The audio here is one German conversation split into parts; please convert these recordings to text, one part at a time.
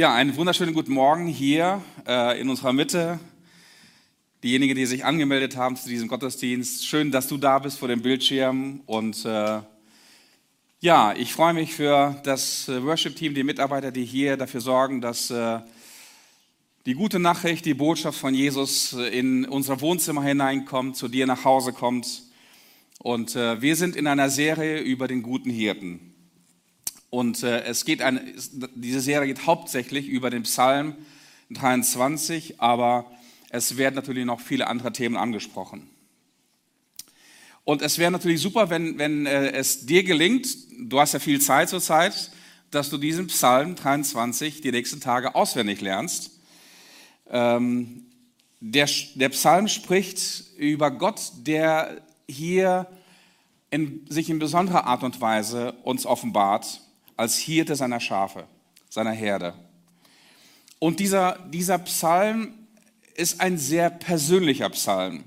Ja, einen wunderschönen guten Morgen hier äh, in unserer Mitte. Diejenigen, die sich angemeldet haben zu diesem Gottesdienst, schön, dass du da bist vor dem Bildschirm. Und äh, ja, ich freue mich für das äh, Worship-Team, die Mitarbeiter, die hier dafür sorgen, dass äh, die gute Nachricht, die Botschaft von Jesus äh, in unser Wohnzimmer hineinkommt, zu dir nach Hause kommt. Und äh, wir sind in einer Serie über den guten Hirten. Und äh, es geht eine, diese Serie geht hauptsächlich über den Psalm 23, aber es werden natürlich noch viele andere Themen angesprochen. Und es wäre natürlich super, wenn, wenn äh, es dir gelingt, du hast ja viel Zeit zur Zeit, dass du diesen Psalm 23 die nächsten Tage auswendig lernst. Ähm, der, der Psalm spricht über Gott, der hier in, sich in besonderer Art und Weise uns offenbart als Hirte seiner Schafe, seiner Herde. Und dieser, dieser Psalm ist ein sehr persönlicher Psalm.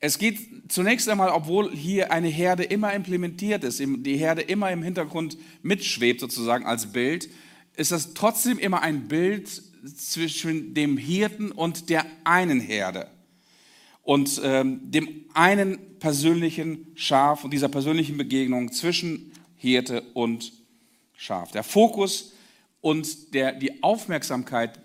Es geht zunächst einmal, obwohl hier eine Herde immer implementiert ist, die Herde immer im Hintergrund mitschwebt sozusagen als Bild, ist das trotzdem immer ein Bild zwischen dem Hirten und der einen Herde und ähm, dem einen persönlichen Schaf und dieser persönlichen Begegnung zwischen Hirte und Schaf. Der Fokus und der, die Aufmerksamkeit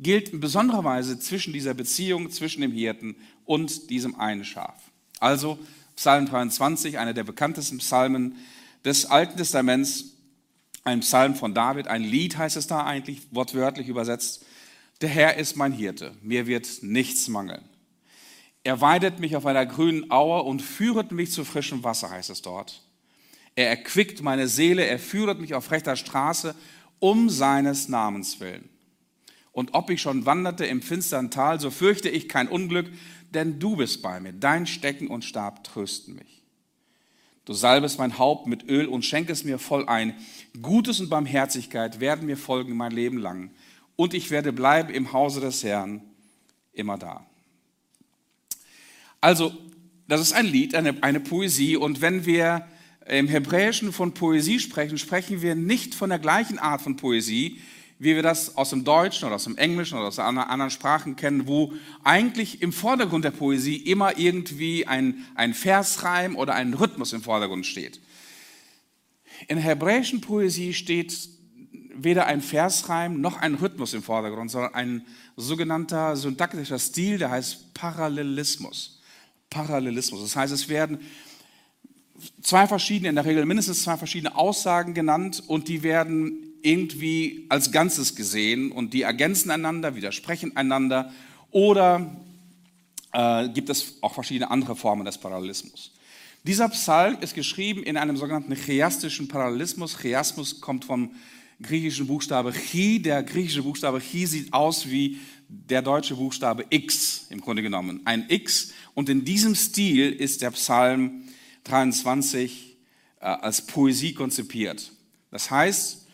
gilt in besonderer Weise zwischen dieser Beziehung zwischen dem Hirten und diesem einen Schaf. Also Psalm 23, einer der bekanntesten Psalmen des Alten Testaments, ein Psalm von David, ein Lied heißt es da eigentlich, wortwörtlich übersetzt. Der Herr ist mein Hirte, mir wird nichts mangeln. Er weidet mich auf einer grünen Aue und führet mich zu frischem Wasser, heißt es dort. Er erquickt meine Seele, er führet mich auf rechter Straße um seines Namens willen. Und ob ich schon wanderte im finstern Tal, so fürchte ich kein Unglück, denn du bist bei mir. Dein Stecken und Stab trösten mich. Du salbest mein Haupt mit Öl und schenkest mir voll ein. Gutes und Barmherzigkeit werden mir folgen mein Leben lang. Und ich werde bleiben im Hause des Herrn immer da. Also, das ist ein Lied, eine, eine Poesie. Und wenn wir im Hebräischen von Poesie sprechen, sprechen wir nicht von der gleichen Art von Poesie, wie wir das aus dem Deutschen oder aus dem Englischen oder aus anderen Sprachen kennen, wo eigentlich im Vordergrund der Poesie immer irgendwie ein, ein Versreim oder ein Rhythmus im Vordergrund steht. In der hebräischen Poesie steht weder ein Versreim noch ein Rhythmus im Vordergrund, sondern ein sogenannter syntaktischer Stil, der heißt Parallelismus. Parallelismus. Das heißt, es werden zwei verschiedene, in der Regel mindestens zwei verschiedene Aussagen genannt und die werden irgendwie als Ganzes gesehen und die ergänzen einander, widersprechen einander oder äh, gibt es auch verschiedene andere Formen des Parallelismus. Dieser Psalm ist geschrieben in einem sogenannten chiastischen Parallelismus. Chiasmus kommt vom griechischen Buchstabe Chi. Der griechische Buchstabe Chi sieht aus wie der deutsche Buchstabe X im Grunde genommen. Ein X. Und in diesem Stil ist der Psalm 23 äh, als Poesie konzipiert. Das heißt,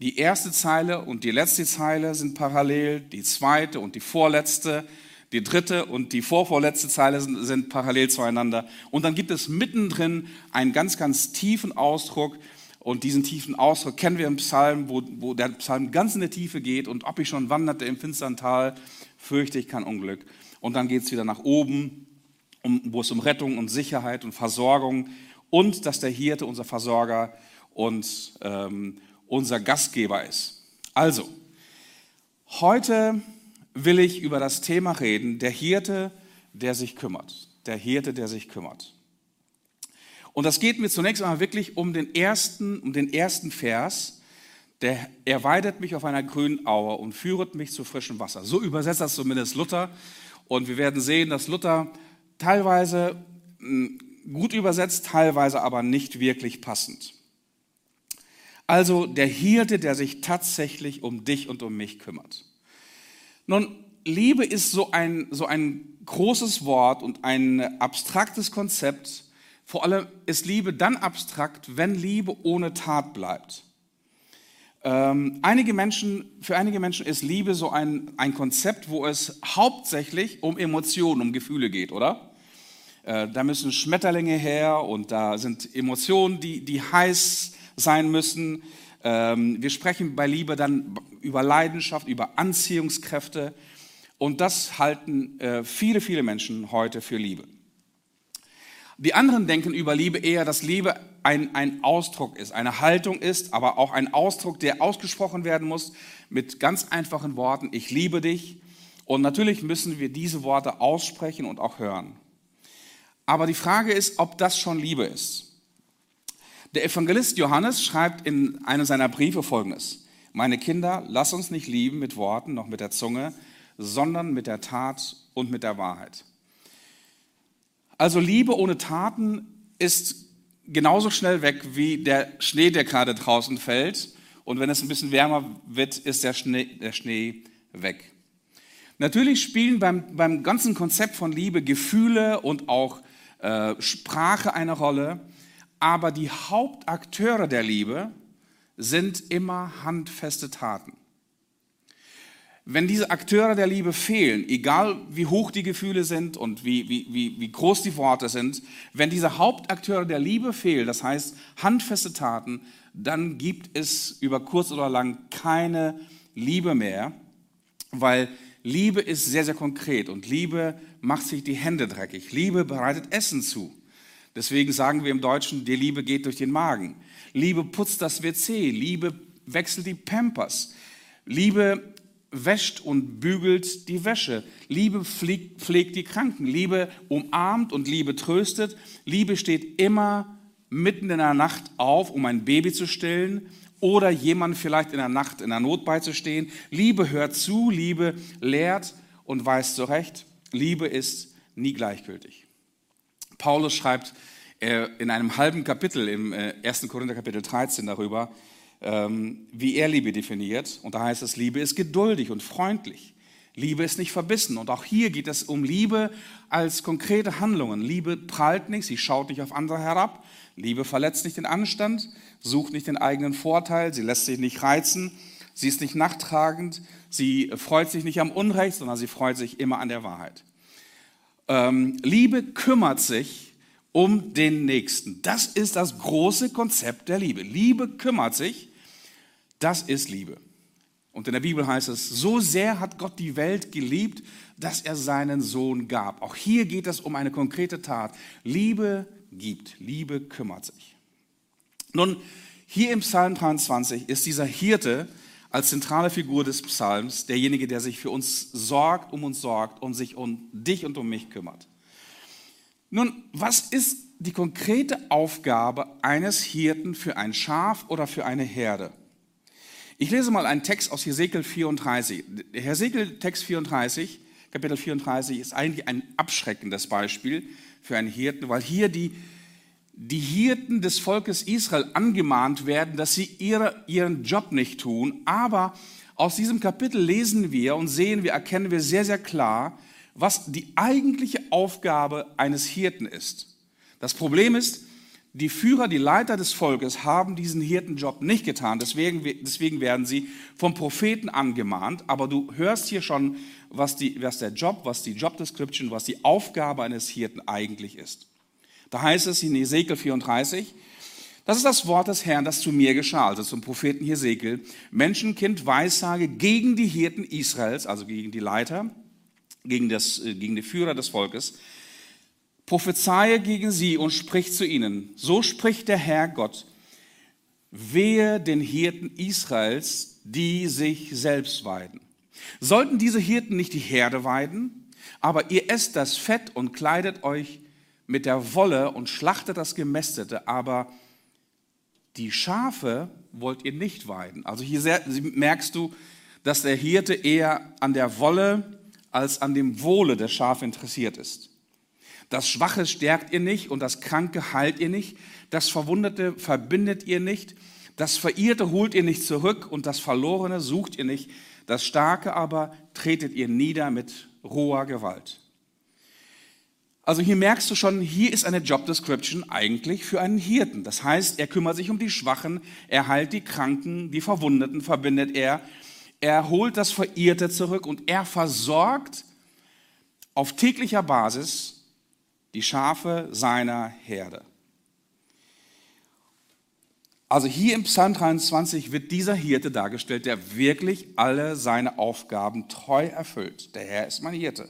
die erste Zeile und die letzte Zeile sind parallel, die zweite und die vorletzte, die dritte und die vorvorletzte Zeile sind, sind parallel zueinander. Und dann gibt es mittendrin einen ganz, ganz tiefen Ausdruck. Und diesen tiefen Ausdruck kennen wir im Psalm, wo, wo der Psalm ganz in die Tiefe geht. Und ob ich schon wanderte im finstern Tal, fürchte ich kein Unglück. Und dann geht es wieder nach oben um, wo es um Rettung und Sicherheit und Versorgung und dass der Hirte unser Versorger und ähm, unser Gastgeber ist. Also, heute will ich über das Thema reden, der Hirte, der sich kümmert. Der Hirte, der sich kümmert. Und das geht mir zunächst einmal wirklich um den ersten, um den ersten Vers. Der, er weidet mich auf einer grünen Aue und führet mich zu frischem Wasser. So übersetzt das zumindest Luther. Und wir werden sehen, dass Luther teilweise hm, gut übersetzt, teilweise aber nicht wirklich passend. Also der Hirte, der sich tatsächlich um dich und um mich kümmert. Nun, Liebe ist so ein, so ein großes Wort und ein abstraktes Konzept. Vor allem ist Liebe dann abstrakt, wenn Liebe ohne Tat bleibt. Ähm, einige Menschen, für einige Menschen ist Liebe so ein, ein Konzept, wo es hauptsächlich um Emotionen, um Gefühle geht, oder? Äh, da müssen Schmetterlinge her und da sind Emotionen, die, die heiß sein müssen. Ähm, wir sprechen bei Liebe dann über Leidenschaft, über Anziehungskräfte. Und das halten äh, viele, viele Menschen heute für Liebe. Die anderen denken über Liebe eher, dass Liebe ein, ein Ausdruck ist, eine Haltung ist, aber auch ein Ausdruck, der ausgesprochen werden muss mit ganz einfachen Worten. Ich liebe dich. Und natürlich müssen wir diese Worte aussprechen und auch hören. Aber die Frage ist, ob das schon Liebe ist. Der Evangelist Johannes schreibt in einem seiner Briefe folgendes. Meine Kinder, lass uns nicht lieben mit Worten noch mit der Zunge, sondern mit der Tat und mit der Wahrheit. Also Liebe ohne Taten ist genauso schnell weg wie der Schnee, der gerade draußen fällt. Und wenn es ein bisschen wärmer wird, ist der Schnee, der Schnee weg. Natürlich spielen beim, beim ganzen Konzept von Liebe Gefühle und auch äh, Sprache eine Rolle, aber die Hauptakteure der Liebe sind immer handfeste Taten. Wenn diese Akteure der Liebe fehlen, egal wie hoch die Gefühle sind und wie, wie, wie, wie groß die Worte sind, wenn diese Hauptakteure der Liebe fehlen, das heißt handfeste Taten, dann gibt es über kurz oder lang keine Liebe mehr, weil Liebe ist sehr, sehr konkret und Liebe macht sich die Hände dreckig. Liebe bereitet Essen zu. Deswegen sagen wir im Deutschen, die Liebe geht durch den Magen. Liebe putzt das WC. Liebe wechselt die Pampers. Liebe wäscht und bügelt die Wäsche. Liebe pflegt, die Kranken. Liebe umarmt und Liebe tröstet. Liebe steht immer mitten in der Nacht auf, um ein Baby zu stillen oder jemand vielleicht in der Nacht in der Not beizustehen. Liebe hört zu, Liebe lehrt und weiß zurecht. Liebe ist nie gleichgültig. Paulus schreibt äh, in einem halben Kapitel im 1. Äh, Korinther Kapitel 13 darüber, ähm, wie er Liebe definiert. Und da heißt es, Liebe ist geduldig und freundlich. Liebe ist nicht verbissen. Und auch hier geht es um Liebe als konkrete Handlungen. Liebe prallt nicht, sie schaut nicht auf andere herab. Liebe verletzt nicht den Anstand, sucht nicht den eigenen Vorteil, sie lässt sich nicht reizen, sie ist nicht nachtragend, sie freut sich nicht am Unrecht, sondern sie freut sich immer an der Wahrheit. Ähm, Liebe kümmert sich um den Nächsten. Das ist das große Konzept der Liebe. Liebe kümmert sich das ist Liebe. Und in der Bibel heißt es, so sehr hat Gott die Welt geliebt, dass er seinen Sohn gab. Auch hier geht es um eine konkrete Tat. Liebe gibt, Liebe kümmert sich. Nun, hier im Psalm 23 ist dieser Hirte als zentrale Figur des Psalms derjenige, der sich für uns sorgt, um uns sorgt, um sich um dich und um mich kümmert. Nun, was ist die konkrete Aufgabe eines Hirten für ein Schaf oder für eine Herde? Ich lese mal einen Text aus Hesekiel 34. Der Hesekiel Text 34, Kapitel 34 ist eigentlich ein abschreckendes Beispiel für einen Hirten, weil hier die, die Hirten des Volkes Israel angemahnt werden, dass sie ihre, ihren Job nicht tun. Aber aus diesem Kapitel lesen wir und sehen wir, erkennen wir sehr, sehr klar, was die eigentliche Aufgabe eines Hirten ist. Das Problem ist, die Führer, die Leiter des Volkes haben diesen Hirtenjob nicht getan. Deswegen, deswegen werden sie vom Propheten angemahnt. Aber du hörst hier schon, was, die, was der Job, was die Job Description, was die Aufgabe eines Hirten eigentlich ist. Da heißt es in Ezekiel 34, das ist das Wort des Herrn, das zu mir geschah, also zum Propheten Hesekiel. Menschenkind, Weissage gegen die Hirten Israels, also gegen die Leiter, gegen, das, äh, gegen die Führer des Volkes prophezeie gegen sie und sprich zu ihnen. So spricht der Herr Gott. Wehe den Hirten Israels, die sich selbst weiden. Sollten diese Hirten nicht die Herde weiden, aber ihr esst das Fett und kleidet euch mit der Wolle und schlachtet das Gemästete, aber die Schafe wollt ihr nicht weiden. Also hier merkst du, dass der Hirte eher an der Wolle als an dem Wohle der Schafe interessiert ist. Das Schwache stärkt ihr nicht und das Kranke heilt ihr nicht. Das Verwundete verbindet ihr nicht. Das Verirrte holt ihr nicht zurück und das Verlorene sucht ihr nicht. Das Starke aber tretet ihr nieder mit roher Gewalt. Also hier merkst du schon, hier ist eine Job Description eigentlich für einen Hirten. Das heißt, er kümmert sich um die Schwachen, er heilt die Kranken, die Verwundeten verbindet er, er holt das Verirrte zurück und er versorgt auf täglicher Basis die Schafe seiner Herde. Also hier im Psalm 23 wird dieser Hirte dargestellt, der wirklich alle seine Aufgaben treu erfüllt. Der Herr ist mein Hirte.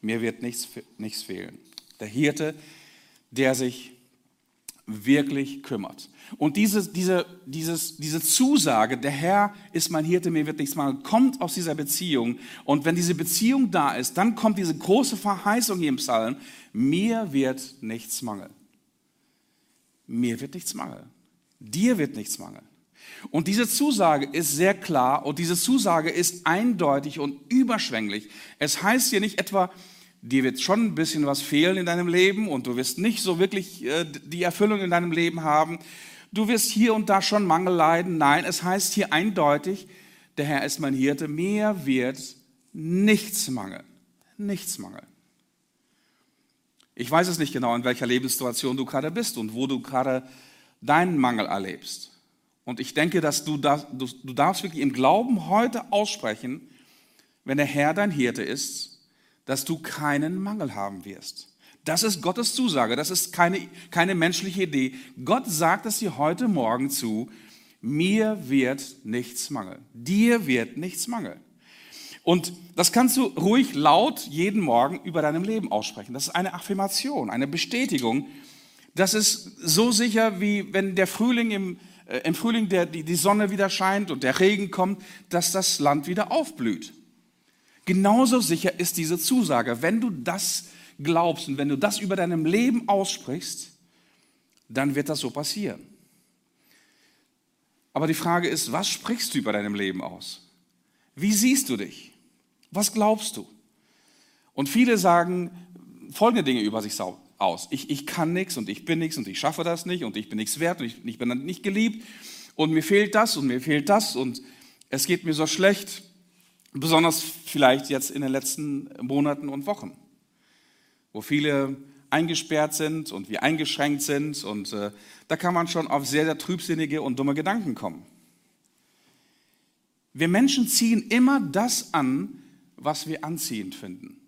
Mir wird nichts, nichts fehlen. Der Hirte, der sich wirklich kümmert. Und diese, diese, dieses, diese Zusage, der Herr ist mein Hirte, mir wird nichts mangeln, kommt aus dieser Beziehung. Und wenn diese Beziehung da ist, dann kommt diese große Verheißung hier im Psalm, mir wird nichts mangeln. Mir wird nichts mangeln. Dir wird nichts mangeln. Und diese Zusage ist sehr klar und diese Zusage ist eindeutig und überschwänglich. Es heißt hier nicht etwa, dir wird schon ein bisschen was fehlen in deinem Leben und du wirst nicht so wirklich äh, die Erfüllung in deinem Leben haben. Du wirst hier und da schon Mangel leiden. Nein, es heißt hier eindeutig, der Herr ist mein Hirte, mir wird nichts mangeln. Nichts mangeln. Ich weiß es nicht genau, in welcher Lebenssituation du gerade bist und wo du gerade deinen Mangel erlebst. Und ich denke, dass du, das, du, du darfst wirklich im Glauben heute aussprechen, wenn der Herr dein Hirte ist, dass du keinen Mangel haben wirst. Das ist Gottes Zusage, das ist keine, keine menschliche Idee. Gott sagt es dir heute Morgen zu, mir wird nichts mangeln, dir wird nichts mangeln. Und das kannst du ruhig laut jeden Morgen über deinem Leben aussprechen. Das ist eine Affirmation, eine Bestätigung, das ist so sicher, wie wenn der Frühling im, äh, im Frühling der, die, die Sonne wieder scheint und der Regen kommt, dass das Land wieder aufblüht. Genauso sicher ist diese Zusage. Wenn du das glaubst und wenn du das über deinem Leben aussprichst, dann wird das so passieren. Aber die Frage ist, was sprichst du über deinem Leben aus? Wie siehst du dich? Was glaubst du? Und viele sagen folgende Dinge über sich aus. Ich, ich kann nichts und ich bin nichts und ich schaffe das nicht und ich bin nichts wert und ich, ich bin nicht geliebt und mir fehlt das und mir fehlt das und es geht mir so schlecht, besonders vielleicht jetzt in den letzten Monaten und Wochen, wo viele eingesperrt sind und wir eingeschränkt sind und äh, da kann man schon auf sehr, sehr trübsinnige und dumme Gedanken kommen. Wir Menschen ziehen immer das an, was wir anziehend finden.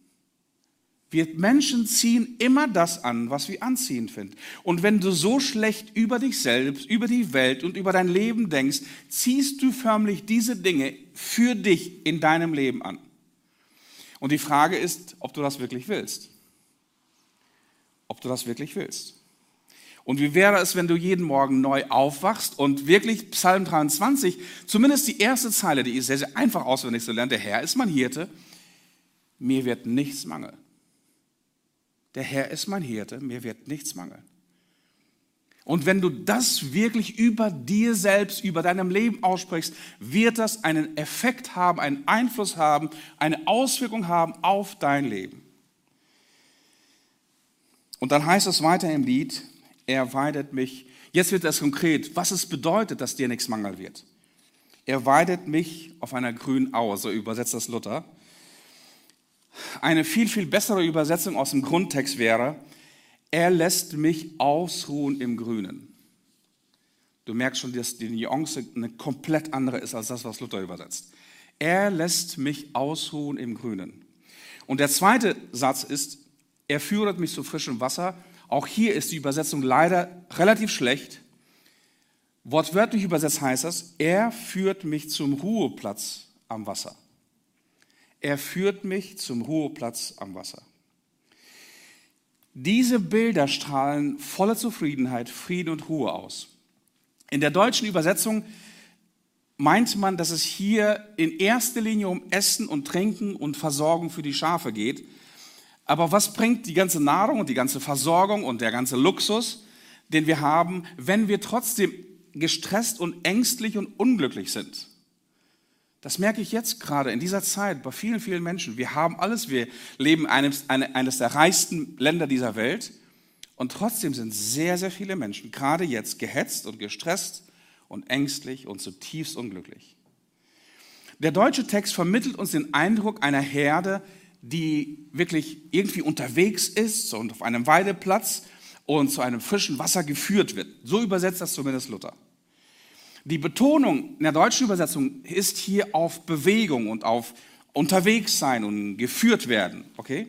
Wir Menschen ziehen immer das an, was wir anziehend finden. Und wenn du so schlecht über dich selbst, über die Welt und über dein Leben denkst, ziehst du förmlich diese Dinge für dich in deinem Leben an. Und die Frage ist, ob du das wirklich willst. Ob du das wirklich willst. Und wie wäre es, wenn du jeden Morgen neu aufwachst und wirklich Psalm 23, zumindest die erste Zeile, die ist sehr, sehr einfach auswendig zu lernen, der Herr ist mein Hirte, mir wird nichts mangeln. Der Herr ist mein Hirte, mir wird nichts mangeln. Und wenn du das wirklich über dir selbst, über deinem Leben aussprichst, wird das einen Effekt haben, einen Einfluss haben, eine Auswirkung haben auf dein Leben. Und dann heißt es weiter im Lied, er weidet mich. Jetzt wird das konkret, was es bedeutet, dass dir nichts mangeln wird. Er weidet mich auf einer grünen Aue, so übersetzt das Luther. Eine viel, viel bessere Übersetzung aus dem Grundtext wäre, er lässt mich ausruhen im Grünen. Du merkst schon, dass die Nuance eine komplett andere ist als das, was Luther übersetzt. Er lässt mich ausruhen im Grünen. Und der zweite Satz ist, er führet mich zu frischem Wasser. Auch hier ist die Übersetzung leider relativ schlecht. Wortwörtlich übersetzt heißt das, er führt mich zum Ruheplatz am Wasser. Er führt mich zum Ruheplatz am Wasser. Diese Bilder strahlen voller Zufriedenheit, Frieden und Ruhe aus. In der deutschen Übersetzung meint man, dass es hier in erster Linie um Essen und Trinken und Versorgung für die Schafe geht. Aber was bringt die ganze Nahrung und die ganze Versorgung und der ganze Luxus, den wir haben, wenn wir trotzdem gestresst und ängstlich und unglücklich sind? Das merke ich jetzt gerade in dieser Zeit bei vielen, vielen Menschen. Wir haben alles, wir leben eines, eines der reichsten Länder dieser Welt und trotzdem sind sehr, sehr viele Menschen gerade jetzt gehetzt und gestresst und ängstlich und zutiefst unglücklich. Der deutsche Text vermittelt uns den Eindruck einer Herde, die wirklich irgendwie unterwegs ist und auf einem Weideplatz und zu einem frischen Wasser geführt wird. So übersetzt das zumindest Luther. Die Betonung in der deutschen Übersetzung ist hier auf Bewegung und auf unterwegs sein und geführt werden, okay?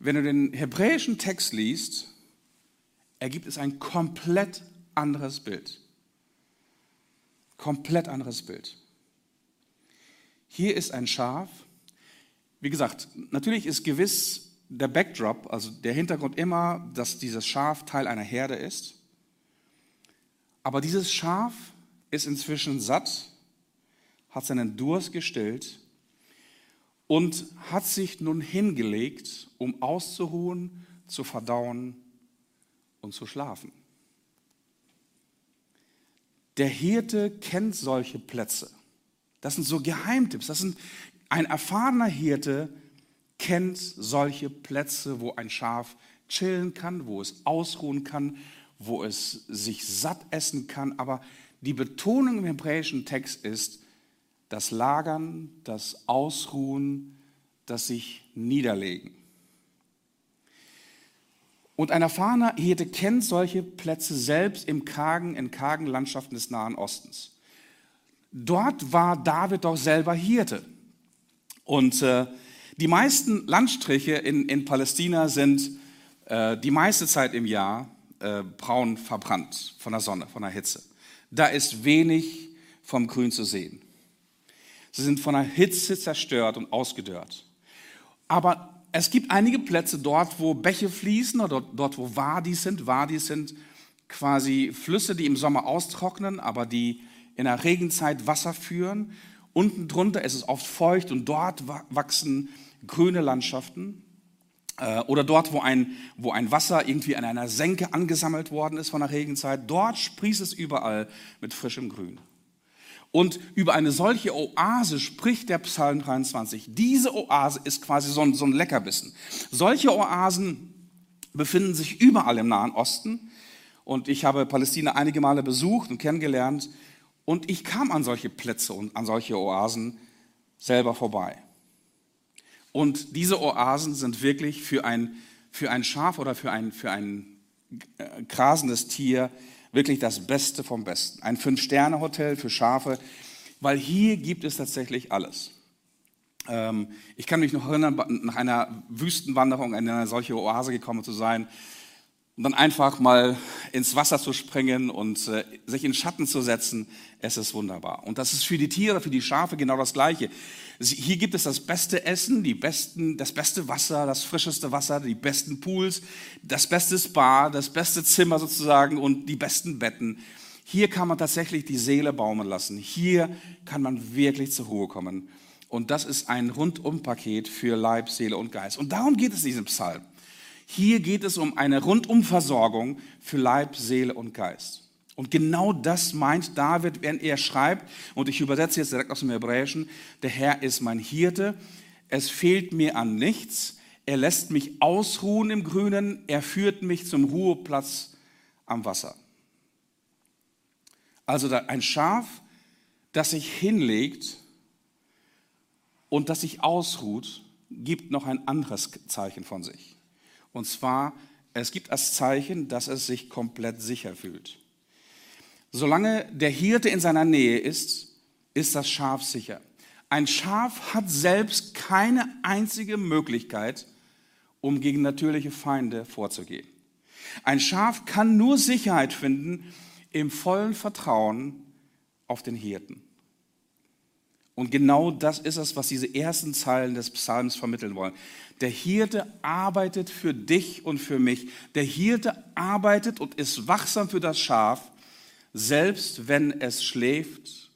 Wenn du den hebräischen Text liest, ergibt es ein komplett anderes Bild. Komplett anderes Bild. Hier ist ein Schaf. Wie gesagt, natürlich ist gewiss der Backdrop, also der Hintergrund immer, dass dieses Schaf Teil einer Herde ist. Aber dieses Schaf ist inzwischen satt, hat seinen Durst gestillt und hat sich nun hingelegt, um auszuruhen, zu verdauen und zu schlafen. Der Hirte kennt solche Plätze. Das sind so Geheimtipps. Das sind, ein erfahrener Hirte kennt solche Plätze, wo ein Schaf chillen kann, wo es ausruhen kann, wo es sich satt essen kann. Aber die Betonung im hebräischen Text ist das Lagern, das Ausruhen, das sich niederlegen. Und ein erfahrener Hirte kennt solche Plätze selbst im kargen, in kargen Landschaften des Nahen Ostens. Dort war David doch selber Hirte. Und äh, die meisten Landstriche in, in Palästina sind äh, die meiste Zeit im Jahr äh, braun verbrannt von der Sonne, von der Hitze. Da ist wenig vom Grün zu sehen. Sie sind von der Hitze zerstört und ausgedörrt. Aber es gibt einige Plätze dort, wo Bäche fließen oder dort, wo Wadis sind. Wadis sind quasi Flüsse, die im Sommer austrocknen, aber die in der Regenzeit Wasser führen. Unten drunter ist es oft feucht und dort wachsen grüne Landschaften. Äh, oder dort, wo ein, wo ein Wasser irgendwie an einer Senke angesammelt worden ist von der Regenzeit, dort sprießt es überall mit frischem Grün. Und über eine solche Oase spricht der Psalm 23. Diese Oase ist quasi so ein, so ein Leckerbissen. Solche Oasen befinden sich überall im Nahen Osten. Und ich habe Palästina einige Male besucht und kennengelernt. Und ich kam an solche Plätze und an solche Oasen selber vorbei. Und diese Oasen sind wirklich für ein, für ein Schaf oder für ein, für ein äh, grasendes Tier wirklich das Beste vom Besten. Ein Fünf-Sterne-Hotel für Schafe, weil hier gibt es tatsächlich alles. Ähm, ich kann mich noch erinnern, nach einer Wüstenwanderung in eine solche Oase gekommen zu sein und dann einfach mal ins Wasser zu springen und äh, sich in Schatten zu setzen, es ist wunderbar. Und das ist für die Tiere, für die Schafe genau das Gleiche. Hier gibt es das beste Essen, die besten, das beste Wasser, das frischeste Wasser, die besten Pools, das beste Spa, das beste Zimmer sozusagen und die besten Betten. Hier kann man tatsächlich die Seele baumen lassen. Hier kann man wirklich zur Ruhe kommen. Und das ist ein Rundumpaket für Leib, Seele und Geist. Und darum geht es in diesem Psalm. Hier geht es um eine Rundumversorgung für Leib, Seele und Geist. Und genau das meint David, wenn er schreibt, und ich übersetze jetzt direkt aus dem Hebräischen, der Herr ist mein Hirte, es fehlt mir an nichts, er lässt mich ausruhen im Grünen, er führt mich zum Ruheplatz am Wasser. Also ein Schaf, das sich hinlegt und das sich ausruht, gibt noch ein anderes Zeichen von sich. Und zwar, es gibt als Zeichen, dass es sich komplett sicher fühlt. Solange der Hirte in seiner Nähe ist, ist das Schaf sicher. Ein Schaf hat selbst keine einzige Möglichkeit, um gegen natürliche Feinde vorzugehen. Ein Schaf kann nur Sicherheit finden im vollen Vertrauen auf den Hirten. Und genau das ist es, was diese ersten Zeilen des Psalms vermitteln wollen. Der Hirte arbeitet für dich und für mich. Der Hirte arbeitet und ist wachsam für das Schaf, selbst wenn es schläft,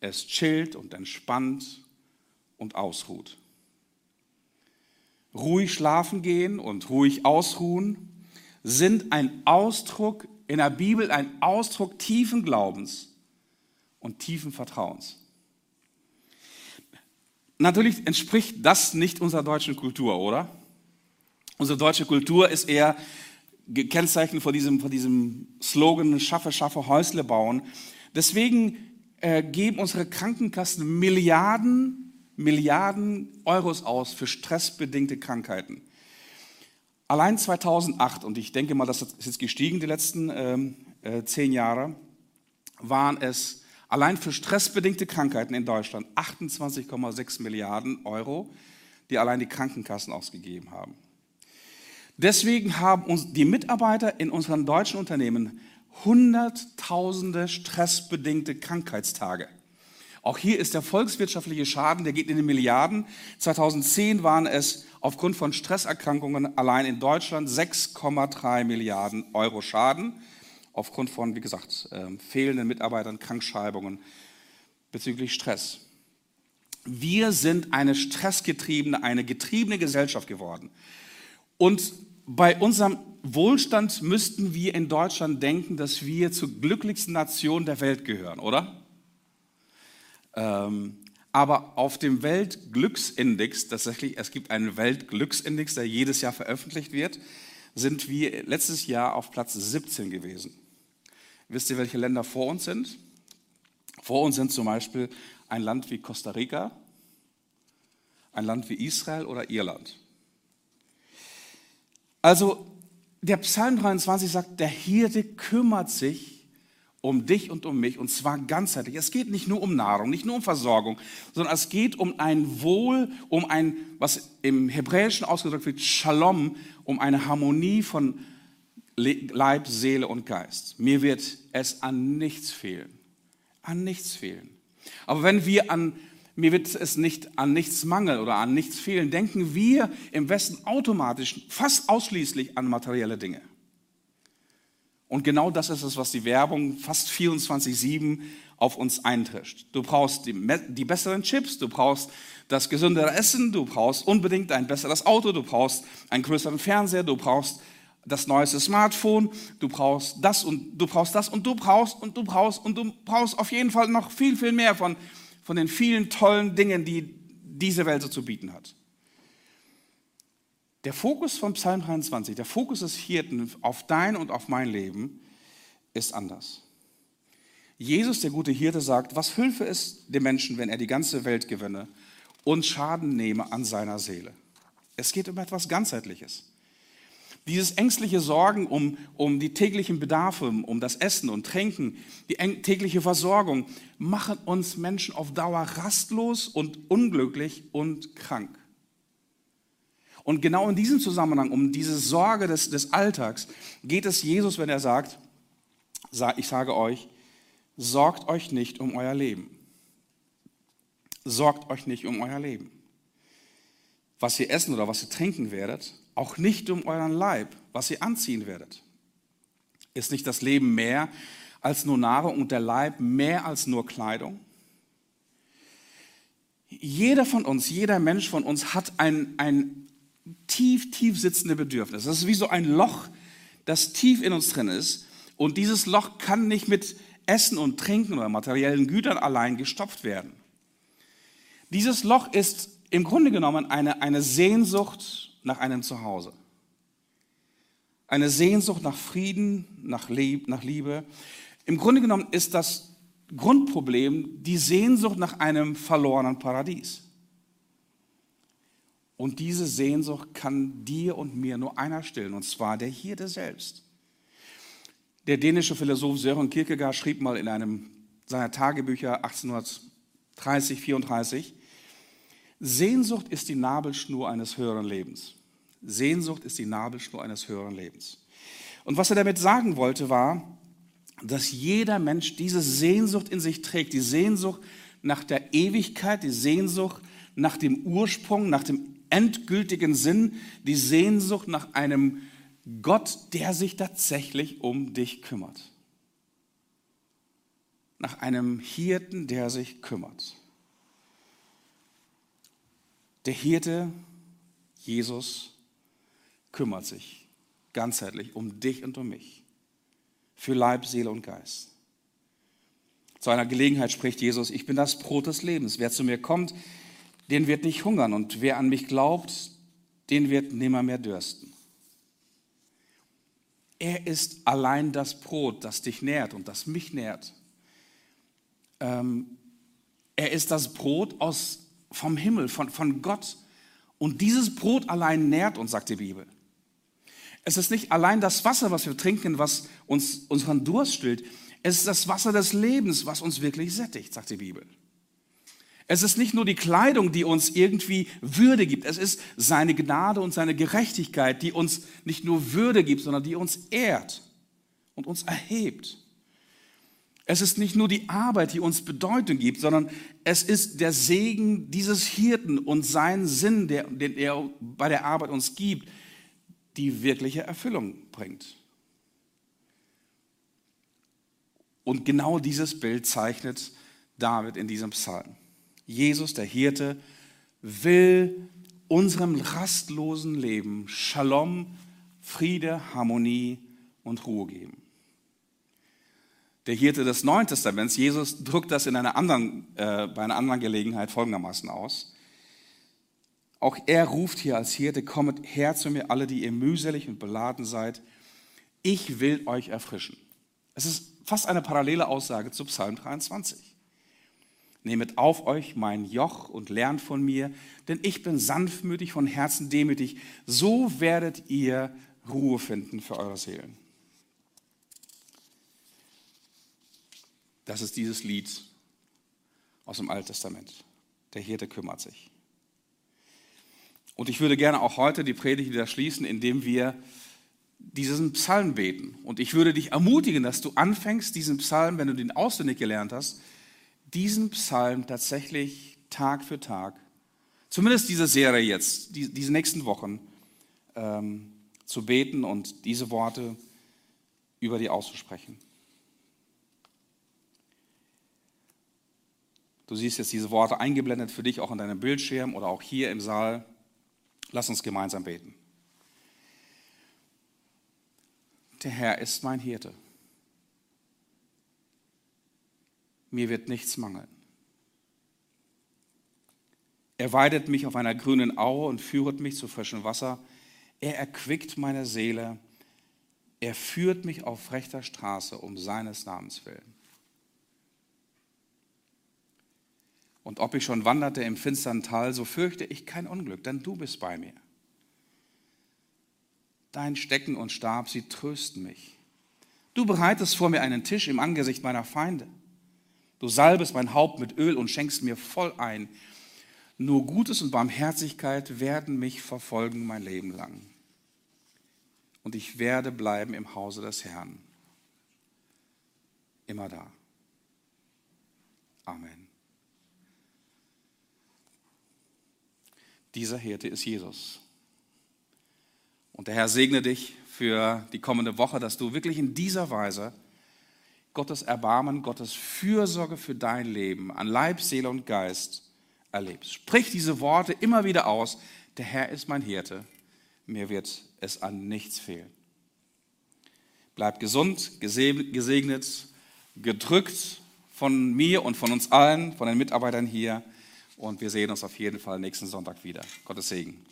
es chillt und entspannt und ausruht. Ruhig schlafen gehen und ruhig ausruhen sind ein Ausdruck in der Bibel, ein Ausdruck tiefen Glaubens und tiefen Vertrauens. Natürlich entspricht das nicht unserer deutschen Kultur, oder? Unsere deutsche Kultur ist eher gekennzeichnet von diesem, von diesem Slogan, schaffe, schaffe, Häusle bauen. Deswegen äh, geben unsere Krankenkassen Milliarden, Milliarden Euros aus für stressbedingte Krankheiten. Allein 2008, und ich denke mal, das ist jetzt gestiegen die letzten ähm, äh, zehn Jahre, waren es allein für stressbedingte Krankheiten in Deutschland 28,6 Milliarden Euro, die allein die Krankenkassen ausgegeben haben. Deswegen haben uns die Mitarbeiter in unseren deutschen Unternehmen Hunderttausende stressbedingte Krankheitstage. Auch hier ist der volkswirtschaftliche Schaden, der geht in die Milliarden. 2010 waren es aufgrund von Stresserkrankungen allein in Deutschland 6,3 Milliarden Euro Schaden. Aufgrund von, wie gesagt, ähm, fehlenden Mitarbeitern, Krankschreibungen bezüglich Stress. Wir sind eine stressgetriebene, eine getriebene Gesellschaft geworden. Und bei unserem Wohlstand müssten wir in Deutschland denken, dass wir zur glücklichsten Nation der Welt gehören, oder? Ähm, aber auf dem Weltglücksindex, tatsächlich, es gibt einen Weltglücksindex, der jedes Jahr veröffentlicht wird, sind wir letztes Jahr auf Platz 17 gewesen. Wisst ihr, welche Länder vor uns sind? Vor uns sind zum Beispiel ein Land wie Costa Rica, ein Land wie Israel oder Irland. Also der Psalm 23 sagt, der Hirte kümmert sich um dich und um mich und zwar ganzheitlich. Es geht nicht nur um Nahrung, nicht nur um Versorgung, sondern es geht um ein Wohl, um ein, was im Hebräischen ausgedrückt wird, Shalom, um eine Harmonie von Leib, Seele und Geist. Mir wird es an nichts fehlen. An nichts fehlen. Aber wenn wir an mir wird es nicht an nichts mangeln oder an nichts fehlen, denken wir im Westen automatisch fast ausschließlich an materielle Dinge. Und genau das ist es, was die Werbung fast 24-7 auf uns eintrischt. Du brauchst die, die, besseren Chips, du brauchst das gesündere Essen, du brauchst unbedingt ein besseres Auto, du brauchst einen größeren Fernseher, du brauchst das neueste Smartphone, du brauchst das und du brauchst das und du brauchst und du brauchst und du brauchst auf jeden Fall noch viel, viel mehr von von den vielen tollen Dingen, die diese Welt so zu bieten hat. Der Fokus von Psalm 23, der Fokus des Hirten auf dein und auf mein Leben ist anders. Jesus, der gute Hirte, sagt, was hülfe es dem Menschen, wenn er die ganze Welt gewinne und Schaden nehme an seiner Seele? Es geht um etwas Ganzheitliches. Dieses ängstliche Sorgen um, um die täglichen Bedarfe, um das Essen und Trinken, die tägliche Versorgung, machen uns Menschen auf Dauer rastlos und unglücklich und krank. Und genau in diesem Zusammenhang, um diese Sorge des, des Alltags, geht es Jesus, wenn er sagt, ich sage euch, sorgt euch nicht um euer Leben. Sorgt euch nicht um euer Leben. Was ihr essen oder was ihr trinken werdet, auch nicht um euren Leib, was ihr anziehen werdet. Ist nicht das Leben mehr als nur Nahrung und der Leib mehr als nur Kleidung? Jeder von uns, jeder Mensch von uns hat ein, ein tief, tief sitzende Bedürfnis. Das ist wie so ein Loch, das tief in uns drin ist. Und dieses Loch kann nicht mit Essen und Trinken oder materiellen Gütern allein gestopft werden. Dieses Loch ist im Grunde genommen eine, eine Sehnsucht nach einem Zuhause. Eine Sehnsucht nach Frieden, nach, Lieb, nach Liebe. Im Grunde genommen ist das Grundproblem die Sehnsucht nach einem verlorenen Paradies. Und diese Sehnsucht kann dir und mir nur einer stillen, und zwar der Hirte selbst. Der dänische Philosoph Søren Kierkegaard schrieb mal in einem seiner Tagebücher 1830, 34, Sehnsucht ist die Nabelschnur eines höheren Lebens. Sehnsucht ist die Nabelschnur eines höheren Lebens. Und was er damit sagen wollte, war, dass jeder Mensch diese Sehnsucht in sich trägt, die Sehnsucht nach der Ewigkeit, die Sehnsucht nach dem Ursprung, nach dem endgültigen Sinn, die Sehnsucht nach einem Gott, der sich tatsächlich um dich kümmert. Nach einem Hirten, der sich kümmert. Der Hirte, Jesus, kümmert sich ganzheitlich um dich und um mich. Für Leib, Seele und Geist. Zu einer Gelegenheit spricht Jesus, ich bin das Brot des Lebens. Wer zu mir kommt, den wird nicht hungern und wer an mich glaubt, den wird nimmer mehr dürsten. Er ist allein das Brot, das dich nährt und das mich nährt. Ähm, er ist das Brot aus vom Himmel, von, von Gott. Und dieses Brot allein nährt uns, sagt die Bibel. Es ist nicht allein das Wasser, was wir trinken, was uns unseren Durst stillt. Es ist das Wasser des Lebens, was uns wirklich sättigt, sagt die Bibel. Es ist nicht nur die Kleidung, die uns irgendwie Würde gibt. Es ist seine Gnade und seine Gerechtigkeit, die uns nicht nur Würde gibt, sondern die uns ehrt und uns erhebt. Es ist nicht nur die Arbeit, die uns Bedeutung gibt, sondern es ist der Segen dieses Hirten und sein Sinn, der, den er bei der Arbeit uns gibt, die wirkliche Erfüllung bringt. Und genau dieses Bild zeichnet David in diesem Psalm. Jesus, der Hirte, will unserem rastlosen Leben Shalom, Friede, Harmonie und Ruhe geben. Der Hirte des Neuen Testaments, Jesus, drückt das in einer anderen, äh, bei einer anderen Gelegenheit folgendermaßen aus. Auch er ruft hier als Hirte, kommet her zu mir, alle, die ihr mühselig und beladen seid. Ich will euch erfrischen. Es ist fast eine parallele Aussage zu Psalm 23. Nehmet auf euch mein Joch und lernt von mir, denn ich bin sanftmütig von Herzen demütig. So werdet ihr Ruhe finden für eure Seelen. Das ist dieses Lied aus dem Alten Testament. Der Hirte kümmert sich. Und ich würde gerne auch heute die Predigt wieder schließen, indem wir diesen Psalm beten. Und ich würde dich ermutigen, dass du anfängst, diesen Psalm, wenn du den auswendig gelernt hast, diesen Psalm tatsächlich Tag für Tag, zumindest diese Serie jetzt, die, diese nächsten Wochen, ähm, zu beten und diese Worte über dir auszusprechen. Du siehst jetzt diese Worte eingeblendet für dich auch an deinem Bildschirm oder auch hier im Saal. Lass uns gemeinsam beten. Der Herr ist mein Hirte. Mir wird nichts mangeln. Er weidet mich auf einer grünen Aue und führet mich zu frischem Wasser. Er erquickt meine Seele. Er führt mich auf rechter Straße um seines Namens willen. Und ob ich schon wanderte im finstern Tal, so fürchte ich kein Unglück, denn du bist bei mir. Dein Stecken und Stab, sie trösten mich. Du bereitest vor mir einen Tisch im Angesicht meiner Feinde. Du salbest mein Haupt mit Öl und schenkst mir voll ein. Nur Gutes und Barmherzigkeit werden mich verfolgen mein Leben lang. Und ich werde bleiben im Hause des Herrn. Immer da. Amen. Dieser Hirte ist Jesus. Und der Herr segne dich für die kommende Woche, dass du wirklich in dieser Weise Gottes Erbarmen, Gottes Fürsorge für dein Leben an Leib, Seele und Geist erlebst. Sprich diese Worte immer wieder aus. Der Herr ist mein Hirte. Mir wird es an nichts fehlen. Bleib gesund, gesegnet, gedrückt von mir und von uns allen, von den Mitarbeitern hier. Und wir sehen uns auf jeden Fall nächsten Sonntag wieder. Gottes Segen.